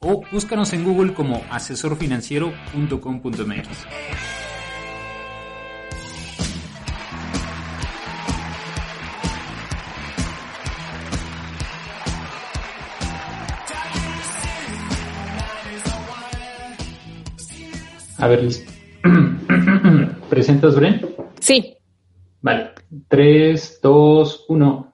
o búscanos en Google como asesorfinanciero.com.mx. A ver, listo. ¿Presentas, Bren? Sí. Vale. 3, 2, 1.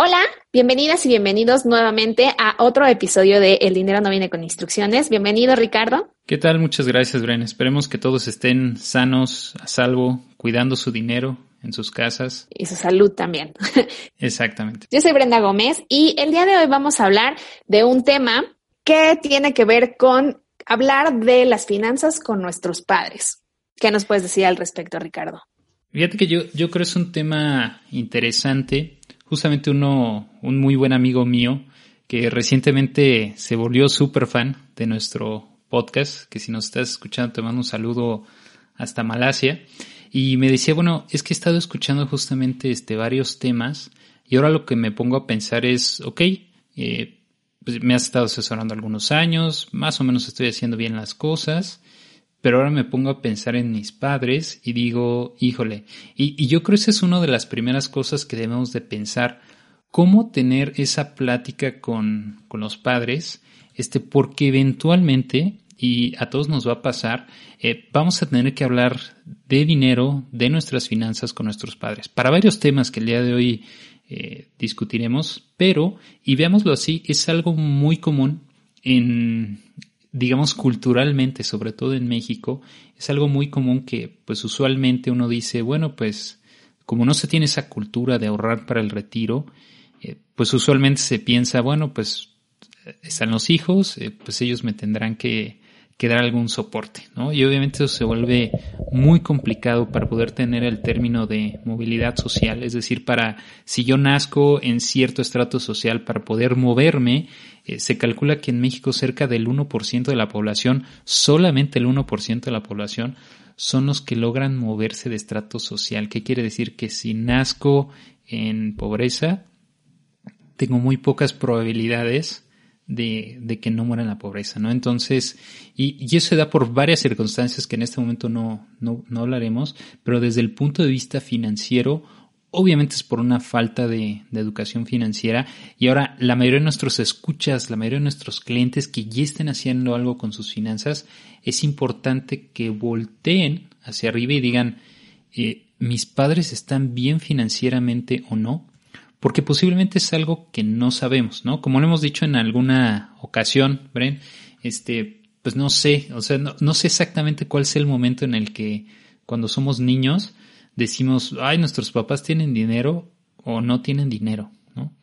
Hola, bienvenidas y bienvenidos nuevamente a otro episodio de El dinero no viene con instrucciones. Bienvenido, Ricardo. ¿Qué tal? Muchas gracias, Bren. Esperemos que todos estén sanos, a salvo, cuidando su dinero en sus casas. Y su salud también. Exactamente. Yo soy Brenda Gómez y el día de hoy vamos a hablar de un tema que tiene que ver con hablar de las finanzas con nuestros padres. ¿Qué nos puedes decir al respecto, Ricardo? Fíjate que yo, yo creo que es un tema interesante. Justamente uno, un muy buen amigo mío que recientemente se volvió súper fan de nuestro podcast, que si nos estás escuchando te mando un saludo hasta Malasia. Y me decía, bueno, es que he estado escuchando justamente este, varios temas y ahora lo que me pongo a pensar es, ok, eh, pues me has estado asesorando algunos años, más o menos estoy haciendo bien las cosas, pero ahora me pongo a pensar en mis padres y digo, híjole, y, yo creo que esa es una de las primeras cosas que debemos de pensar, cómo tener esa plática con, los padres, este, porque eventualmente, y a todos nos va a pasar, eh, vamos a tener que hablar de dinero, de nuestras finanzas con nuestros padres, para varios temas que el día de hoy eh, discutiremos, pero, y veámoslo así, es algo muy común en, digamos, culturalmente, sobre todo en México, es algo muy común que, pues, usualmente uno dice, bueno, pues, como no se tiene esa cultura de ahorrar para el retiro, eh, pues usualmente se piensa, bueno, pues, están los hijos, eh, pues ellos me tendrán que, que dar algún soporte, ¿no? Y obviamente eso se vuelve muy complicado para poder tener el término de movilidad social, es decir, para si yo nazco en cierto estrato social para poder moverme, eh, se calcula que en México cerca del 1% de la población, solamente el 1% de la población son los que logran moverse de estrato social. ¿Qué quiere decir? Que si nazco en pobreza, tengo muy pocas probabilidades de, de, que no muera en la pobreza, ¿no? Entonces, y, eso se da por varias circunstancias que en este momento no, no, no hablaremos, pero desde el punto de vista financiero, obviamente es por una falta de, de, educación financiera y ahora la mayoría de nuestros escuchas, la mayoría de nuestros clientes que ya estén haciendo algo con sus finanzas, es importante que volteen hacia arriba y digan, eh, mis padres están bien financieramente o no, porque posiblemente es algo que no sabemos, ¿no? Como lo hemos dicho en alguna ocasión, Bren, este, pues no sé, o sea, no, sé exactamente cuál es el momento en el que cuando somos niños decimos, ay, nuestros papás tienen dinero o no tienen dinero, ¿no?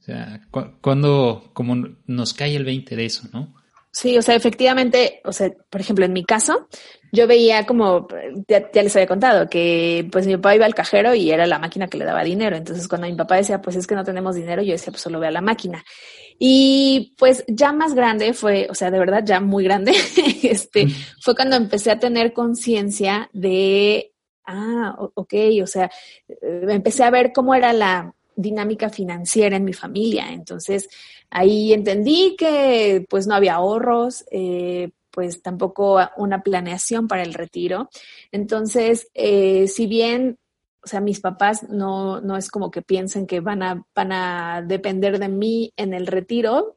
O sea, cuando, como nos cae el 20 de eso, ¿no? Sí, o sea, efectivamente, o sea, por ejemplo, en mi caso, yo veía como, ya, les había contado, que pues mi papá iba al cajero y era la máquina que le daba dinero. Entonces, cuando mi papá decía, pues es que no tenemos dinero, yo decía, pues solo ve a la máquina. Y pues ya más grande fue, o sea, de verdad ya muy grande, este, fue cuando empecé a tener conciencia de, ah, ok, o sea, eh, empecé a ver cómo era la dinámica financiera en mi familia. Entonces, ahí entendí que pues no había ahorros, eh, pues tampoco una planeación para el retiro. Entonces, eh, si bien, o sea, mis papás no, no es como que piensen que van a, van a depender de mí en el retiro,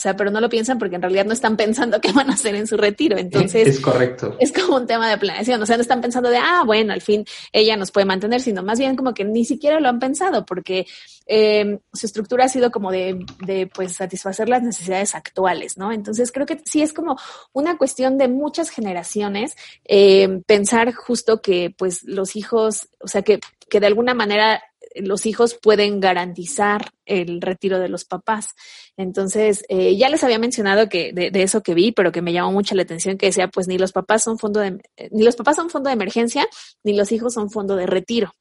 sea, pero no lo piensan porque en realidad no están pensando qué van a hacer en su retiro. Entonces, es correcto. Es como un tema de planeación. O sea, no están pensando de, ah, bueno, al fin ella nos puede mantener, sino más bien como que ni siquiera lo han pensado porque eh, su estructura ha sido como de, de, pues, satisfacer las necesidades actuales, ¿no? Entonces, creo que sí es como una cuestión de muchas generaciones eh, pensar justo que, pues, los hijos, o sea, que, que de alguna manera los hijos pueden garantizar el retiro de los papás. Entonces, eh, ya les había mencionado que de, eso que vi, pero que me llamó mucho la atención que decía, pues ni los papás son fondo de, ni los papás son fondo de emergencia, ni los hijos son fondo de retiro.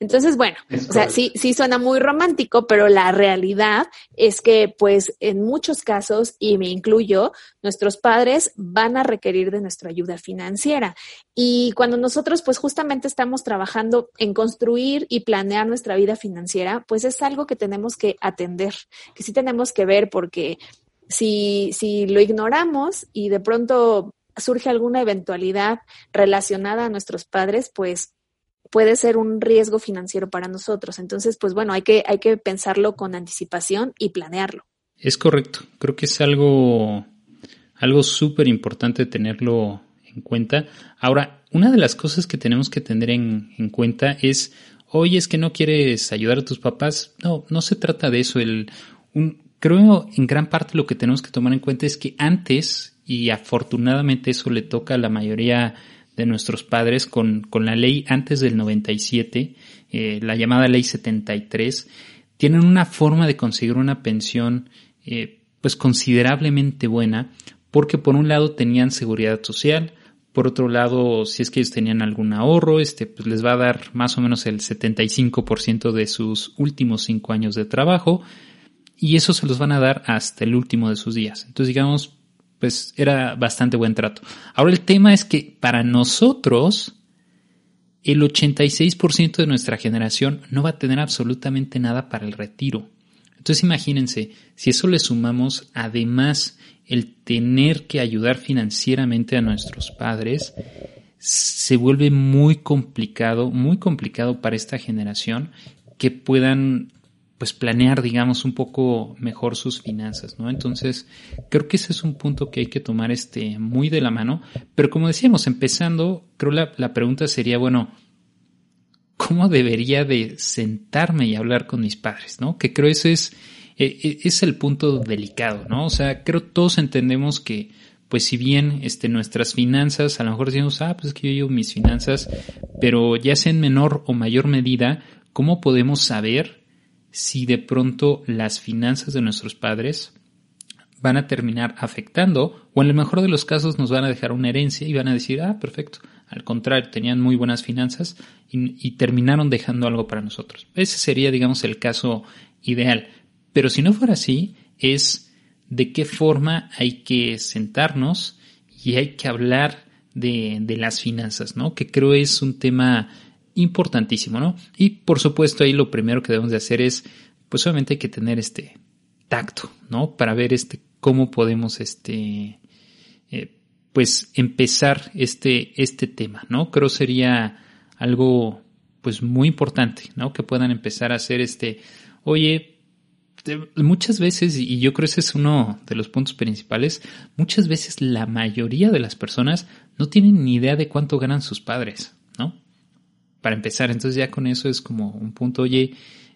Entonces, bueno, o sea, sí, sí suena muy romántico, pero la realidad es que, pues, en muchos casos, y me incluyo, nuestros padres van a requerir de nuestra ayuda financiera. Y cuando nosotros, pues, justamente estamos trabajando en construir y planear nuestra vida financiera, pues es algo que tenemos que atender, que sí tenemos que ver, porque si, si lo ignoramos y de pronto surge alguna eventualidad relacionada a nuestros padres, pues puede ser un riesgo financiero para nosotros. Entonces, pues bueno, hay que, hay que pensarlo con anticipación y planearlo. Es correcto. Creo que es algo, algo súper importante tenerlo en cuenta. Ahora, una de las cosas que tenemos que tener en, en cuenta es, oye, es que no quieres ayudar a tus papás. No, no se trata de eso. Creo en gran parte lo que tenemos que tomar en cuenta es que antes, y afortunadamente eso le toca a la mayoría de nuestros padres con, con la ley antes del 97, eh, la llamada ley 73, tienen una forma de conseguir una pensión eh, pues considerablemente buena porque por un lado tenían seguridad social, por otro lado, si es que ellos tenían algún ahorro, este, pues les va a dar más o menos el 75% de sus últimos cinco años de trabajo y eso se los van a dar hasta el último de sus días. Entonces, digamos, pues era bastante buen trato. Ahora el tema es que para nosotros el 86% de nuestra generación no va a tener absolutamente nada para el retiro. Entonces imagínense, si eso le sumamos además el tener que ayudar financieramente a nuestros padres, se vuelve muy complicado, muy complicado para esta generación que puedan pues planear, digamos, un poco mejor sus finanzas, ¿no? Entonces, creo que ese es un punto que hay que tomar este muy de la mano. Pero como decíamos, empezando, creo la, la pregunta sería, bueno, ¿cómo debería de sentarme y hablar con mis padres, ¿no? Que creo ese es, e, e, es el punto delicado, ¿no? O sea, creo todos entendemos que, pues si bien este, nuestras finanzas, a lo mejor decimos, ah, pues es que yo llevo mis finanzas, pero ya sea en menor o mayor medida, ¿cómo podemos saber si de pronto las finanzas de nuestros padres van a terminar afectando o en el mejor de los casos nos van a dejar una herencia y van a decir, ah, perfecto, al contrario, tenían muy buenas finanzas y, terminaron dejando algo para nosotros. Ese sería, digamos, el caso ideal. Pero si no fuera así, es de qué forma hay que sentarnos y hay que hablar de, de las finanzas, ¿no? Que creo es un tema importantísimo, ¿no? Y por supuesto ahí lo primero que debemos de hacer es, pues obviamente hay que tener este tacto, ¿no? Para ver este cómo podemos este eh, pues empezar este este tema, ¿no? Creo sería algo pues muy importante, ¿no? Que puedan empezar a hacer este, oye, muchas veces, y yo creo que ese es uno de los puntos principales, muchas veces la mayoría de las personas no tienen ni idea de cuánto ganan sus padres, ¿no? para empezar. Entonces ya con eso es como un punto, oye,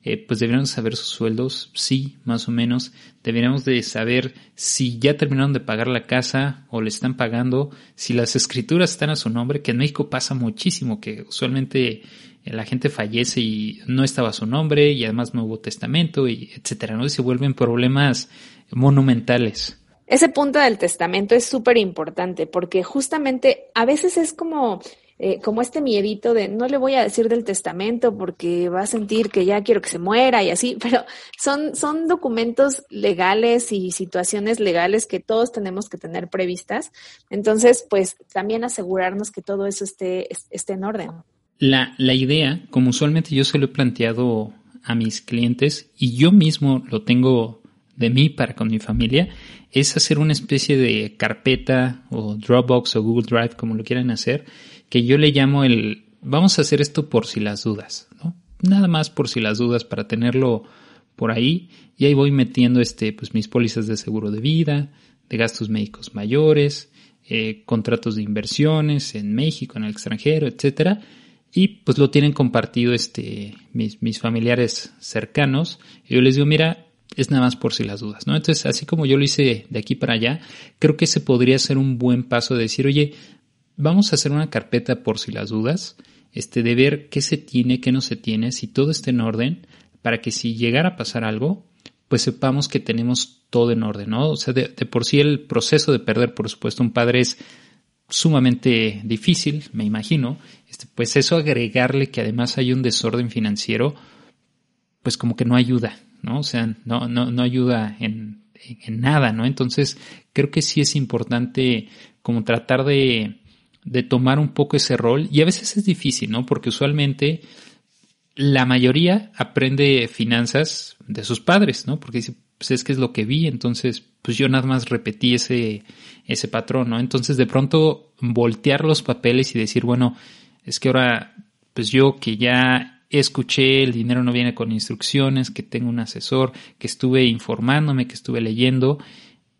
eh, pues deberíamos saber sus sueldos, sí, más o menos. Deberíamos de saber si ya terminaron de pagar la casa o le están pagando, si las escrituras están a su nombre, que en México pasa muchísimo, que usualmente eh, la gente fallece y no estaba a su nombre y además no hubo testamento y etcétera, ¿no? Y se vuelven problemas monumentales. Ese punto del testamento es súper importante porque justamente a veces es como eh, como este miedito de no le voy a decir del testamento porque va a sentir que ya quiero que se muera y así, pero son, son documentos legales y situaciones legales que todos tenemos que tener previstas. Entonces, pues también asegurarnos que todo eso esté, esté en orden. La, la idea, como usualmente yo se lo he planteado a mis clientes y yo mismo lo tengo de mí para con mi familia, es hacer una especie de carpeta o Dropbox o Google Drive, como lo quieran hacer, que yo le llamo el vamos a hacer esto por si las dudas, ¿no? Nada más por si las dudas para tenerlo por ahí y ahí voy metiendo este, pues mis pólizas de seguro de vida, de gastos médicos mayores, eh, contratos de inversiones en México, en el extranjero, etcétera. Y pues lo tienen compartido este, mis, mis familiares cercanos. Y yo les digo, mira, es nada más por si las dudas, ¿no? Entonces, así como yo lo hice de aquí para allá, creo que ese podría ser un buen paso de decir, oye, vamos a hacer una carpeta por si las dudas, este, de ver qué se tiene, qué no se tiene, si todo está en orden, para que si llegara a pasar algo, pues sepamos que tenemos todo en orden, ¿no? O sea, de, por sí el proceso de perder, por supuesto, un padre es sumamente difícil, me imagino. Este, pues eso agregarle que además hay un desorden financiero, pues como que no ayuda, ¿no? O sea, no, no, no ayuda en, en nada, ¿no? Entonces, creo que sí es importante como tratar de, de tomar un poco ese rol y a veces es difícil, ¿no? Porque usualmente la mayoría aprende finanzas de sus padres, ¿no? Porque dice, pues es que es lo que vi, entonces pues yo nada más repetí ese, ese patrón, ¿no? Entonces de pronto voltear los papeles y decir, bueno, es que ahora pues yo que ya escuché, el dinero no viene con instrucciones, que tengo un asesor, que estuve informándome, que estuve leyendo,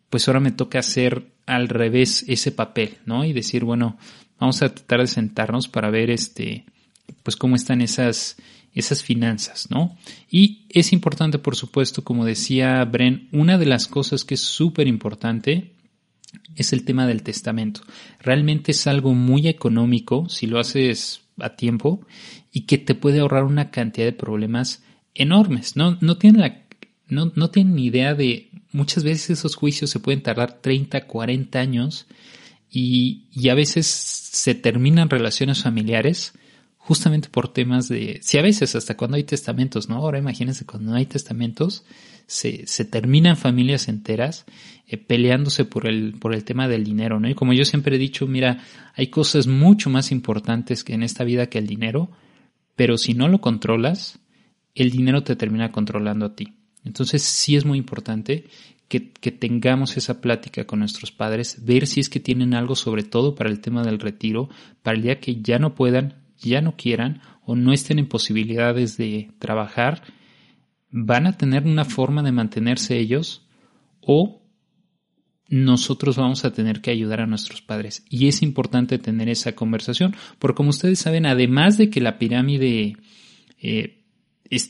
pues ahora me toca hacer al revés ese papel, ¿no? Y decir, bueno, vamos a tratar de sentarnos para ver este, pues cómo están esas, esas finanzas, ¿no? Y es importante, por supuesto, como decía Bren, una de las cosas que es súper importante es el tema del testamento. Realmente es algo muy económico si lo haces a tiempo y que te puede ahorrar una cantidad de problemas enormes. No, no tienen la, no, no tienen ni idea de, muchas veces esos juicios se pueden tardar 30, 40 años y, a veces se terminan relaciones familiares justamente por temas de, si a veces hasta cuando hay testamentos, ¿no? Ahora imagínense cuando no hay testamentos, se, se terminan familias enteras eh, peleándose por el, por el tema del dinero, ¿no? Y como yo siempre he dicho, mira, hay cosas mucho más importantes que en esta vida que el dinero, pero si no lo controlas, el dinero te termina controlando a ti. Entonces sí es muy importante que, tengamos esa plática con nuestros padres, ver si es que tienen algo sobre todo para el tema del retiro, para el día que ya no puedan, ya no quieran o no estén en posibilidades de trabajar, van a tener una forma de mantenerse ellos o nosotros vamos a tener que ayudar a nuestros padres. Y es importante tener esa conversación, porque como ustedes saben, además de que la pirámide eh,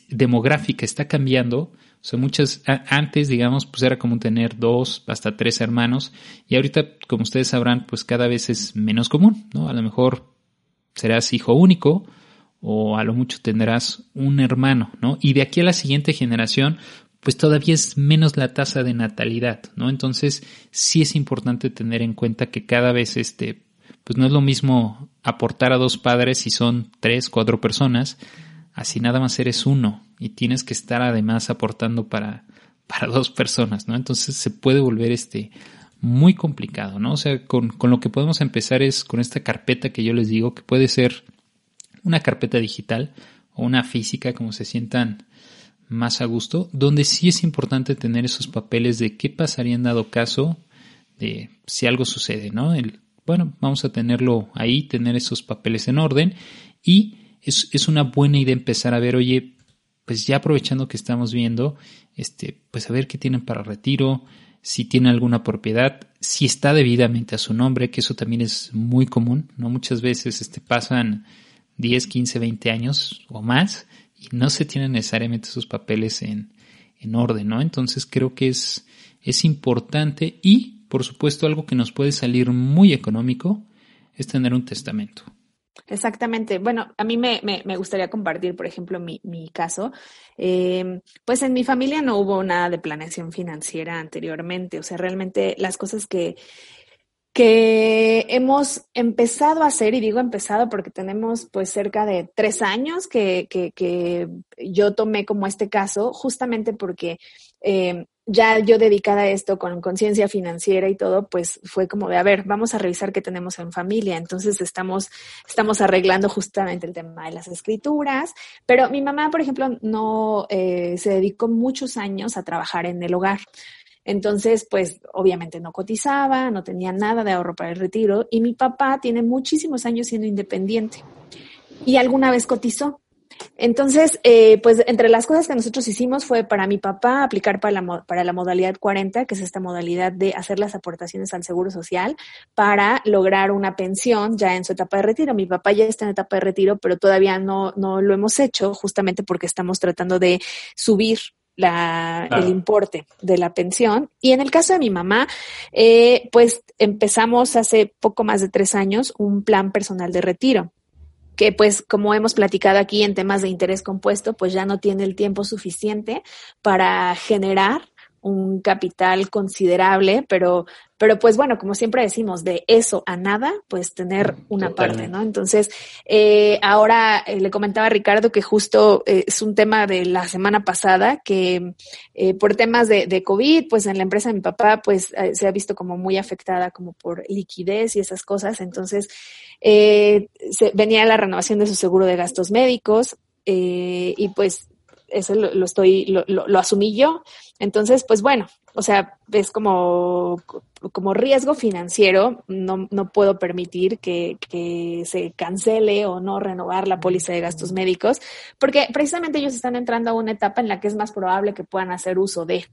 demográfica está cambiando, o sea, muchas, antes, digamos, pues era común tener dos hasta tres hermanos, y ahorita, como ustedes sabrán, pues cada vez es menos común, ¿no? A lo mejor serás hijo único o a lo mucho tendrás un hermano, ¿no? Y de aquí a la siguiente generación, pues todavía es menos la tasa de natalidad, ¿no? Entonces, sí es importante tener en cuenta que cada vez este, pues no es lo mismo aportar a dos padres si son tres, cuatro personas, así nada más eres uno y tienes que estar además aportando para, para dos personas, ¿no? Entonces se puede volver este muy complicado, ¿no? O sea, con, con, lo que podemos empezar es con esta carpeta que yo les digo, que puede ser una carpeta digital o una física, como se sientan más a gusto, donde sí es importante tener esos papeles de qué pasaría en dado caso de si algo sucede, ¿no? El, bueno, vamos a tenerlo ahí, tener esos papeles en orden y es, es una buena idea empezar a ver, oye, pues ya aprovechando que estamos viendo, este, pues a ver qué tienen para retiro, si tiene alguna propiedad, si está debidamente a su nombre, que eso también es muy común, ¿no? Muchas veces este, pasan 10, 15, 20 años o más y no se tienen necesariamente sus papeles en, en orden, ¿no? Entonces creo que es, es importante y, por supuesto, algo que nos puede salir muy económico es tener un testamento. Exactamente. Bueno, a mí me, me, me gustaría compartir, por ejemplo, mi, mi caso. Eh, pues en mi familia no hubo nada de planeación financiera anteriormente. O sea, realmente las cosas que, que hemos empezado a hacer, y digo empezado porque tenemos pues cerca de tres años que, que, que yo tomé como este caso, justamente porque eh, ya yo dedicada a esto con conciencia financiera y todo, pues fue como de, a ver, vamos a revisar qué tenemos en familia. Entonces estamos, estamos arreglando justamente el tema de las escrituras, pero mi mamá, por ejemplo, no eh, se dedicó muchos años a trabajar en el hogar. Entonces, pues obviamente no cotizaba, no tenía nada de ahorro para el retiro y mi papá tiene muchísimos años siendo independiente y alguna vez cotizó. Entonces, eh, pues entre las cosas que nosotros hicimos fue para mi papá aplicar para la, para la modalidad 40, que es esta modalidad de hacer las aportaciones al Seguro Social para lograr una pensión ya en su etapa de retiro. Mi papá ya está en etapa de retiro, pero todavía no, no lo hemos hecho justamente porque estamos tratando de subir la, el importe de la pensión. Y en el caso de mi mamá, eh, pues empezamos hace poco más de tres años un plan personal de retiro que pues como hemos platicado aquí en temas de interés compuesto, pues ya no tiene el tiempo suficiente para generar un capital considerable, pero, pero pues bueno, como siempre decimos, de eso a nada, pues tener una parte, ¿no? Entonces, eh, ahora eh, le comentaba a Ricardo que justo eh, es un tema de la semana pasada, que por temas de, de, COVID, pues en la empresa de mi papá, pues se ha visto como muy afectada como por liquidez y esas cosas. Entonces, se, venía la renovación de su seguro de gastos médicos y pues eso lo, lo estoy, lo, lo, lo, asumí yo. Entonces, pues bueno, o sea, es como, como riesgo financiero, no, no puedo permitir que, que, se cancele o no renovar la póliza de gastos médicos, porque precisamente ellos están entrando a una etapa en la que es más probable que puedan hacer uso de.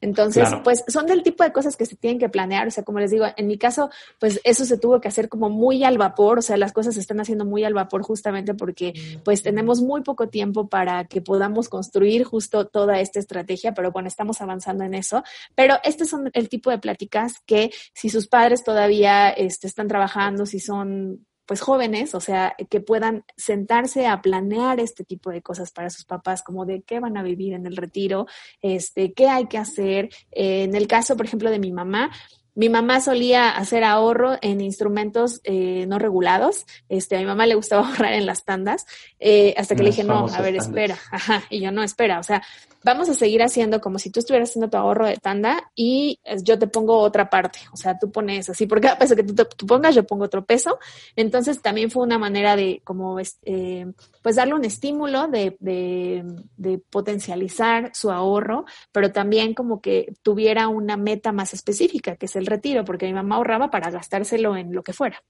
Entonces, pues son del tipo de cosas que se tienen que planear. O sea, como les digo, en mi caso, pues eso se tuvo que hacer como muy al vapor, o sea, las cosas se están haciendo muy al vapor justamente porque pues tenemos muy poco tiempo para que podamos construir justo toda esta estrategia, pero bueno, estamos avanzando en eso. Pero este son el tipo de pláticas que si sus padres todavía este, están trabajando, si son pues jóvenes, o sea, que puedan sentarse a planear este tipo de cosas para sus papás, como de qué van a vivir en el retiro, este, qué hay que hacer. en el caso, por ejemplo, de mi mamá, mi mamá solía hacer ahorro en instrumentos eh, no regulados. Este, a mi mamá le gustaba ahorrar en las tandas, eh, hasta que le dije, no, a ver, espera. Ajá, y yo no, espera. O sea, vamos a seguir haciendo como si tú estuvieras haciendo tu ahorro de tanda y yo te pongo otra parte. O sea, tú pones así, porque a peso que tú, tú pongas, yo pongo otro peso. Entonces, también fue una manera de como, eh, pues darle un estímulo de, de, de potencializar su ahorro, pero también como que tuviera una meta más específica, que es el retiro, porque mi mamá ahorraba para gastárselo en lo que fuera.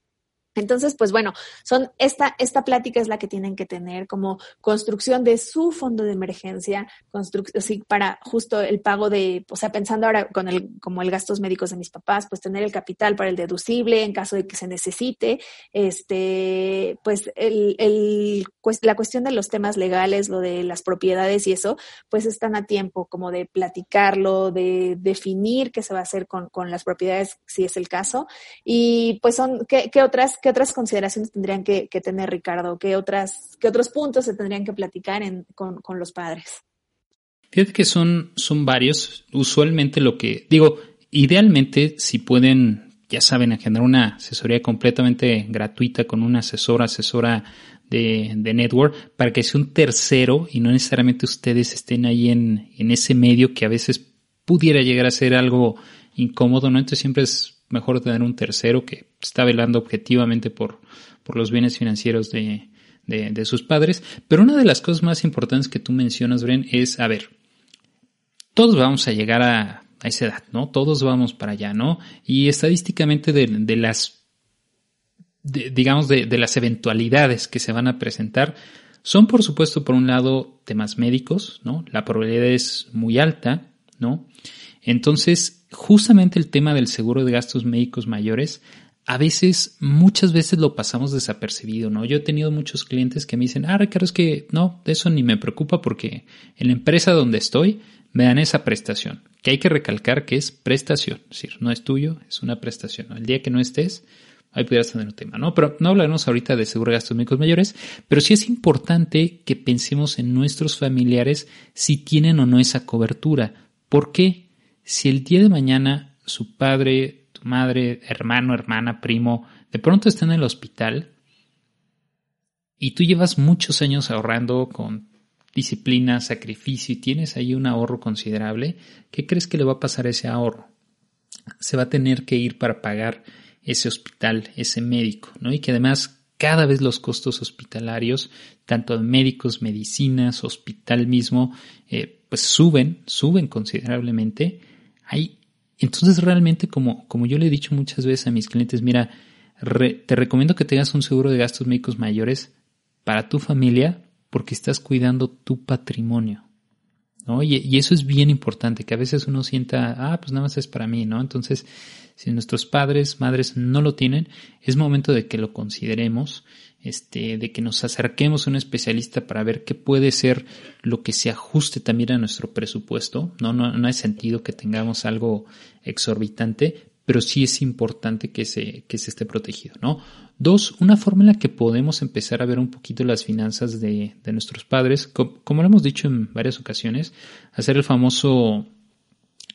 Entonces, pues bueno, son esta, esta plática es la que tienen que tener como construcción de su fondo de emergencia, sí, para justo el pago de, o sea, pensando ahora con el, como el gastos médicos de mis papás, pues tener el capital para el deducible en caso de que se necesite, este, pues el, el, la cuestión de los temas legales, lo de las propiedades y eso, pues están a tiempo como de platicarlo, de definir qué se va a hacer con, con las propiedades, si es el caso, y pues son, ¿qué, qué otras ¿qué otras consideraciones tendrían que, tener, Ricardo? ¿Qué, otras, ¿Qué otros puntos se tendrían que platicar con, los padres? Fíjate que son, son varios. Usualmente lo que digo, idealmente si pueden, ya saben, agendar una asesoría completamente gratuita con un asesor, asesora de, de, network, para que sea un tercero y no necesariamente ustedes estén ahí en, en ese medio que a veces pudiera llegar a ser algo incómodo, ¿no? Entonces siempre es mejor tener un tercero que está velando objetivamente por, por los bienes financieros de, de, sus padres. Pero una de las cosas más importantes que tú mencionas, Bren, es, a ver, todos vamos a llegar a, a esa edad, ¿no? Todos vamos para allá, ¿no? Y estadísticamente de, de las, digamos, de, de las eventualidades que se van a presentar, son por supuesto, por un lado, temas médicos, ¿no? La probabilidad es muy alta, ¿no? Entonces, justamente el tema del seguro de gastos médicos mayores, a veces, muchas veces lo pasamos desapercibido, ¿no? Yo he tenido muchos clientes que me dicen, ah, Ricardo, es que no, de eso ni me preocupa porque en la empresa donde estoy me dan esa prestación, que hay que recalcar que es prestación, es decir, no es tuyo, es una prestación. El día que no estés, ahí pudieras tener un tema, ¿no? Pero no hablaremos ahorita de seguro de gastos médicos mayores, pero sí es importante que pensemos en nuestros familiares si tienen o no esa cobertura. ¿Por qué? Si el día de mañana su padre, tu madre, hermano, hermana, primo, de pronto está en el hospital y tú llevas muchos años ahorrando con disciplina, sacrificio y tienes ahí un ahorro considerable, ¿qué crees que le va a pasar ese ahorro? Se va a tener que ir para pagar ese hospital, ese médico, ¿no? Y que además cada vez los costos hospitalarios, tanto de médicos, medicinas, hospital mismo, eh, pues suben, suben considerablemente hay, entonces realmente como, como yo le he dicho muchas veces a mis clientes, mira, te recomiendo que tengas un seguro de gastos médicos mayores para tu familia porque estás cuidando tu patrimonio. ¿No? Y, y, eso es bien importante, que a veces uno sienta, ah, pues nada más es para mí, ¿no? Entonces, si nuestros padres, madres no lo tienen, es momento de que lo consideremos, este, de que nos acerquemos a un especialista para ver qué puede ser lo que se ajuste también a nuestro presupuesto. No, no, no hay sentido que tengamos algo exorbitante, pero sí es importante que se, que se esté protegido, ¿no? Dos, una forma en la que podemos empezar a ver un poquito las finanzas de, de nuestros padres, como, lo hemos dicho en varias ocasiones, hacer el famoso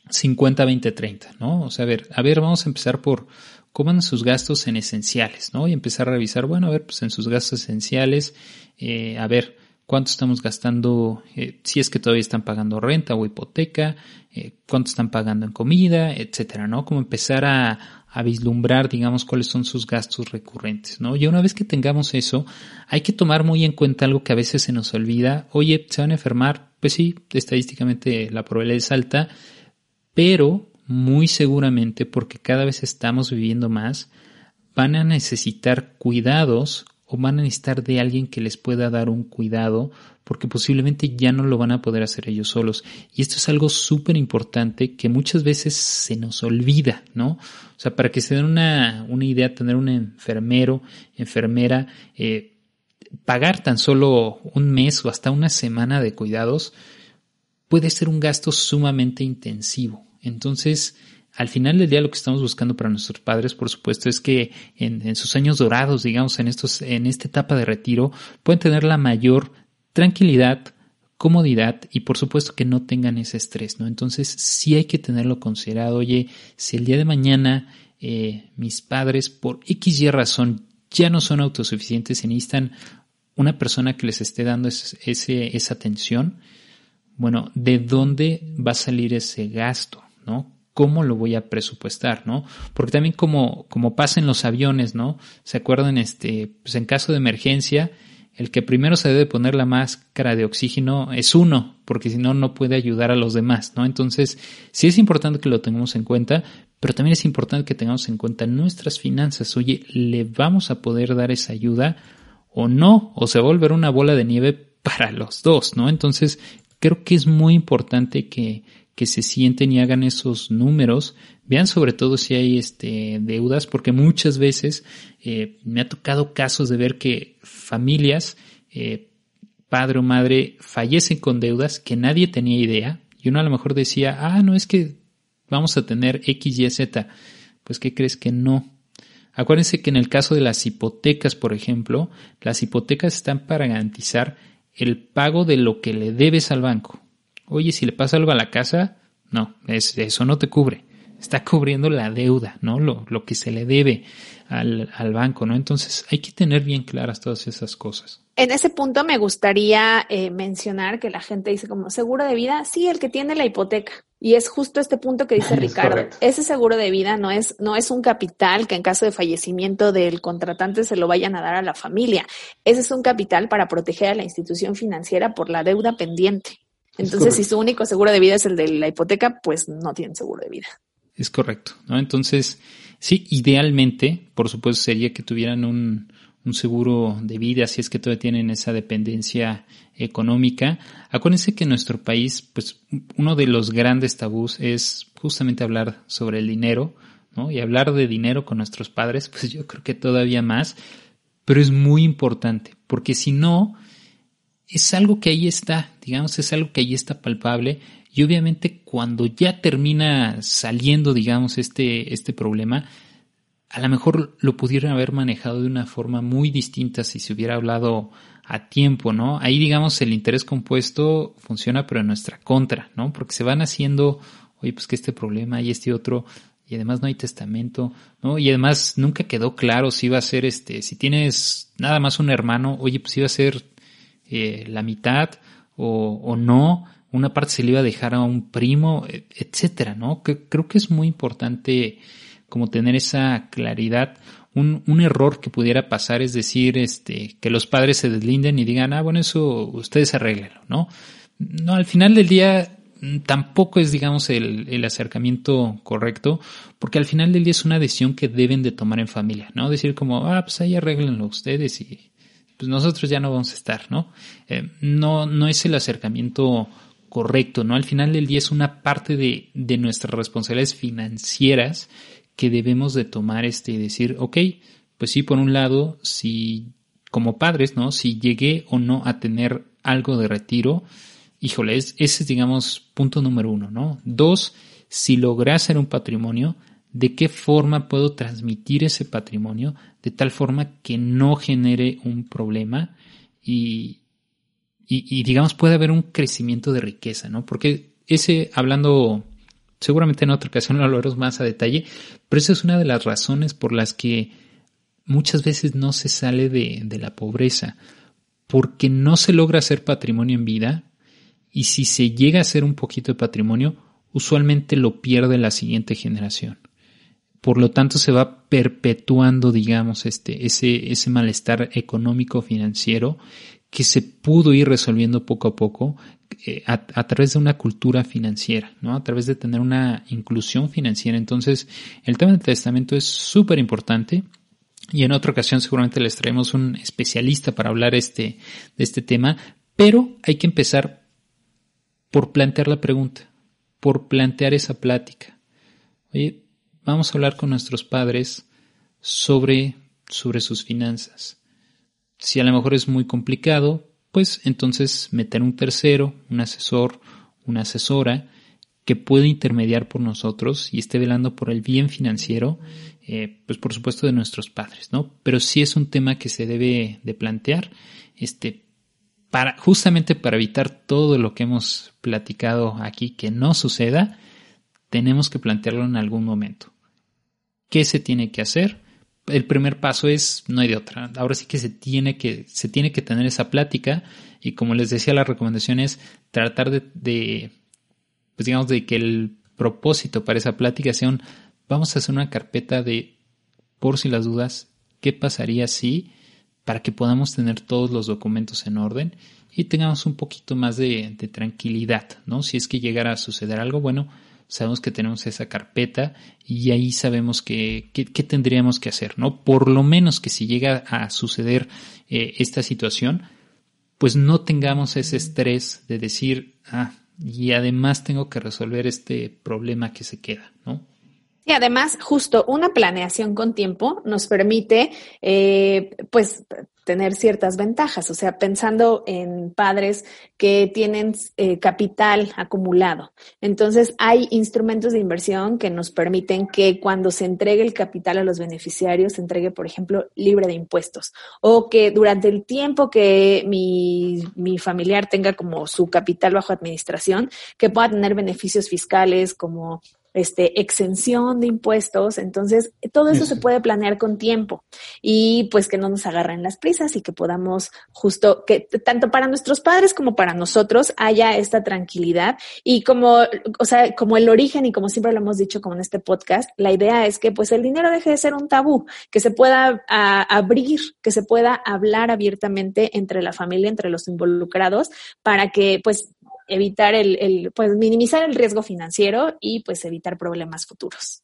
50, 20, 30, ¿no? O sea, a ver, a ver, vamos a empezar por cómo andan sus gastos en esenciales, ¿no? Y empezar a revisar, bueno, a ver, pues en sus gastos esenciales, eh, a ver, cuánto estamos gastando, eh, si es que todavía están pagando renta o hipoteca, eh, cuánto están pagando en comida, etcétera, ¿no? Como empezar a, a vislumbrar, digamos, cuáles son sus gastos recurrentes, ¿no? Y una vez que tengamos eso, hay que tomar muy en cuenta algo que a veces se nos olvida. Oye, ¿se van a enfermar? Pues sí, estadísticamente la probabilidad es alta, pero muy seguramente porque cada vez estamos viviendo más, van a necesitar cuidados o van a necesitar de alguien que les pueda dar un cuidado porque posiblemente ya no lo van a poder hacer ellos solos. Y esto es algo súper importante que muchas veces se nos olvida, ¿no? O sea, para que se den una, una idea, tener un enfermero, enfermera, eh, pagar tan solo un mes o hasta una semana de cuidados puede ser un gasto sumamente intensivo. Entonces, al final del día lo que estamos buscando para nuestros padres, por supuesto, es que en, sus años dorados, digamos, en estos, en esta etapa de retiro, puedan tener la mayor tranquilidad, comodidad y por supuesto que no tengan ese estrés, ¿no? Entonces sí hay que tenerlo considerado. Oye, si el día de mañana eh, mis padres por X y razón ya no son autosuficientes y necesitan una persona que les esté dando ese, esa atención, bueno, ¿de dónde va a salir ese gasto? ¿No? Cómo lo voy a presupuestar, ¿no? Porque también como, como pasa en los aviones, ¿no? ¿Se acuerdan? Este, pues en caso de emergencia, el que primero se debe poner la máscara de oxígeno es uno, porque si no, no puede ayudar a los demás, ¿no? Entonces, sí es importante que lo tengamos en cuenta, pero también es importante que tengamos en cuenta nuestras finanzas. Oye, ¿le vamos a poder dar esa ayuda o no? O se va a volver una bola de nieve para los dos, ¿no? Entonces, creo que es muy importante que, que se sienten y hagan esos números, vean sobre todo si hay este, deudas, porque muchas veces eh, me ha tocado casos de ver que familias, eh, padre o madre, fallecen con deudas que nadie tenía idea, y uno a lo mejor decía, ah, no es que vamos a tener X, Y, Z. Pues, ¿qué crees que no? Acuérdense que en el caso de las hipotecas, por ejemplo, las hipotecas están para garantizar el pago de lo que le debes al banco. Oye, si le pasa algo a la casa, no, eso no te cubre. Está cubriendo la deuda, ¿no? Lo, lo que se le debe al, al, banco, ¿no? Entonces hay que tener bien claras todas esas cosas. En ese punto me gustaría eh, mencionar que la gente dice como seguro de vida, sí, el que tiene la hipoteca. Y es justo este punto que dice Ricardo. Ese seguro de vida no es, no es un capital que en caso de fallecimiento del contratante se lo vayan a dar a la familia. Ese es un capital para proteger a la institución financiera por la deuda pendiente. Entonces, si su único seguro de vida es el de la hipoteca, pues no tienen seguro de vida. Es correcto, ¿no? Entonces, sí, idealmente, por supuesto, sería que tuvieran un, un seguro de vida si es que todavía tienen esa dependencia económica. Acuérdense que en nuestro país, pues uno de los grandes tabús es justamente hablar sobre el dinero, ¿no? Y hablar de dinero con nuestros padres, pues yo creo que todavía más, pero es muy importante, porque si no, es algo que ahí está, digamos, es algo que ahí está palpable y obviamente cuando ya termina saliendo, digamos, este, este problema, a lo mejor lo pudieran haber manejado de una forma muy distinta si se hubiera hablado a tiempo, ¿no? Ahí, digamos, el interés compuesto funciona pero en nuestra contra, ¿no? Porque se van haciendo, oye, pues que este problema y este otro, y además no hay testamento, ¿no? Y además nunca quedó claro si iba a ser este, si tienes nada más un hermano, oye, pues iba a ser eh, la mitad o, o, no, una parte se le iba a dejar a un primo, e, etcétera, ¿no? Que, creo que es muy importante como tener esa claridad. Un, un, error que pudiera pasar es decir, este, que los padres se deslinden y digan, ah, bueno, eso ustedes arreglenlo, ¿no? No, al final del día mm, tampoco es, digamos, el, el, acercamiento correcto, porque al final del día es una decisión que deben de tomar en familia, ¿no? Decir como, ah, pues ahí arreglenlo ustedes y pues nosotros ya no vamos a estar, ¿no? Eh, no, no es el acercamiento correcto, ¿no? Al final del día es una parte de, de nuestras responsabilidades financieras que debemos de tomar este y decir, ok, pues sí, por un lado, si como padres, ¿no? Si llegué o no a tener algo de retiro, híjole, ese es, digamos, punto número uno, ¿no? Dos, si logré hacer un patrimonio, ¿de qué forma puedo transmitir ese patrimonio de tal forma que no genere un problema y, y, digamos, puede haber un crecimiento de riqueza, ¿no? Porque ese, hablando, seguramente en otra ocasión lo hablaremos más a detalle, pero esa es una de las razones por las que muchas veces no se sale de, de la pobreza, porque no se logra hacer patrimonio en vida y si se llega a hacer un poquito de patrimonio, usualmente lo pierde la siguiente generación. Por lo tanto, se va perpetuando, digamos, este, ese, ese malestar económico financiero que se pudo ir resolviendo poco a poco eh, a, través de una cultura financiera, ¿no? A través de tener una inclusión financiera. Entonces, el tema del testamento es súper importante y en otra ocasión seguramente les traemos un especialista para hablar este, de este tema, pero hay que empezar por plantear la pregunta, por plantear esa plática. Oye, vamos a hablar con nuestros padres sobre, sobre sus finanzas. Si a lo mejor es muy complicado, pues entonces meter un tercero, un asesor, una asesora que pueda intermediar por nosotros y esté velando por el bien financiero, eh, pues por supuesto de nuestros padres, ¿no? Pero sí es un tema que se debe de plantear, este, para, justamente para evitar todo lo que hemos platicado aquí que no suceda, tenemos que plantearlo en algún momento. ¿Qué se tiene que hacer? El primer paso es, no hay de otra. Ahora sí que se tiene que, se tiene que tener esa plática y como les decía, la recomendación es tratar de, pues digamos, de que el propósito para esa plática sea un, vamos a hacer una carpeta de, por si las dudas, qué pasaría si, para que podamos tener todos los documentos en orden y tengamos un poquito más de, de tranquilidad, ¿no? Si es que llegara a suceder algo, bueno, sabemos que tenemos esa carpeta y ahí sabemos qué que, que, tendríamos que hacer, ¿no? Por lo menos que si llega a suceder eh, esta situación, pues no tengamos ese estrés de decir, ah, y además tengo que resolver este problema que se queda, ¿no? Y además, justo una planeación con tiempo nos permite, eh, pues, tener ciertas ventajas. O sea, pensando en padres que tienen eh, capital acumulado. Entonces, hay instrumentos de inversión que nos permiten que cuando se entregue el capital a los beneficiarios, se entregue, por ejemplo, libre de impuestos. O que durante el tiempo que mi, mi familiar tenga como su capital bajo administración, que pueda tener beneficios fiscales como este, exención de impuestos. Entonces, todo eso se puede planear con tiempo y pues que no nos agarren las prisas y que podamos justo, que tanto para nuestros padres como para nosotros haya esta tranquilidad y como, o sea, como el origen y como siempre lo hemos dicho como en este podcast, la idea es que pues el dinero deje de ser un tabú, que se pueda a, abrir, que se pueda hablar abiertamente entre la familia, entre los involucrados, para que pues evitar el, el, pues minimizar el riesgo financiero y pues evitar problemas futuros.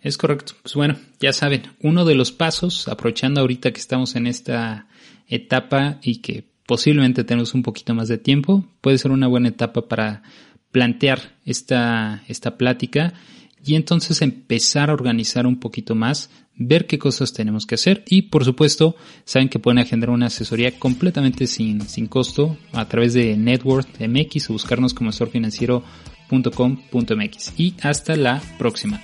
Es correcto. Pues bueno, ya saben, uno de los pasos, aprovechando ahorita que estamos en esta etapa y que posiblemente tenemos un poquito más de tiempo, puede ser una buena etapa para plantear esta, esta plática y entonces empezar a organizar un poquito más ver qué cosas tenemos que hacer y por supuesto saben que pueden agendar una asesoría completamente sin, sin costo a través de Network MX o buscarnos como asesorfinanciero.com.mx y hasta la próxima.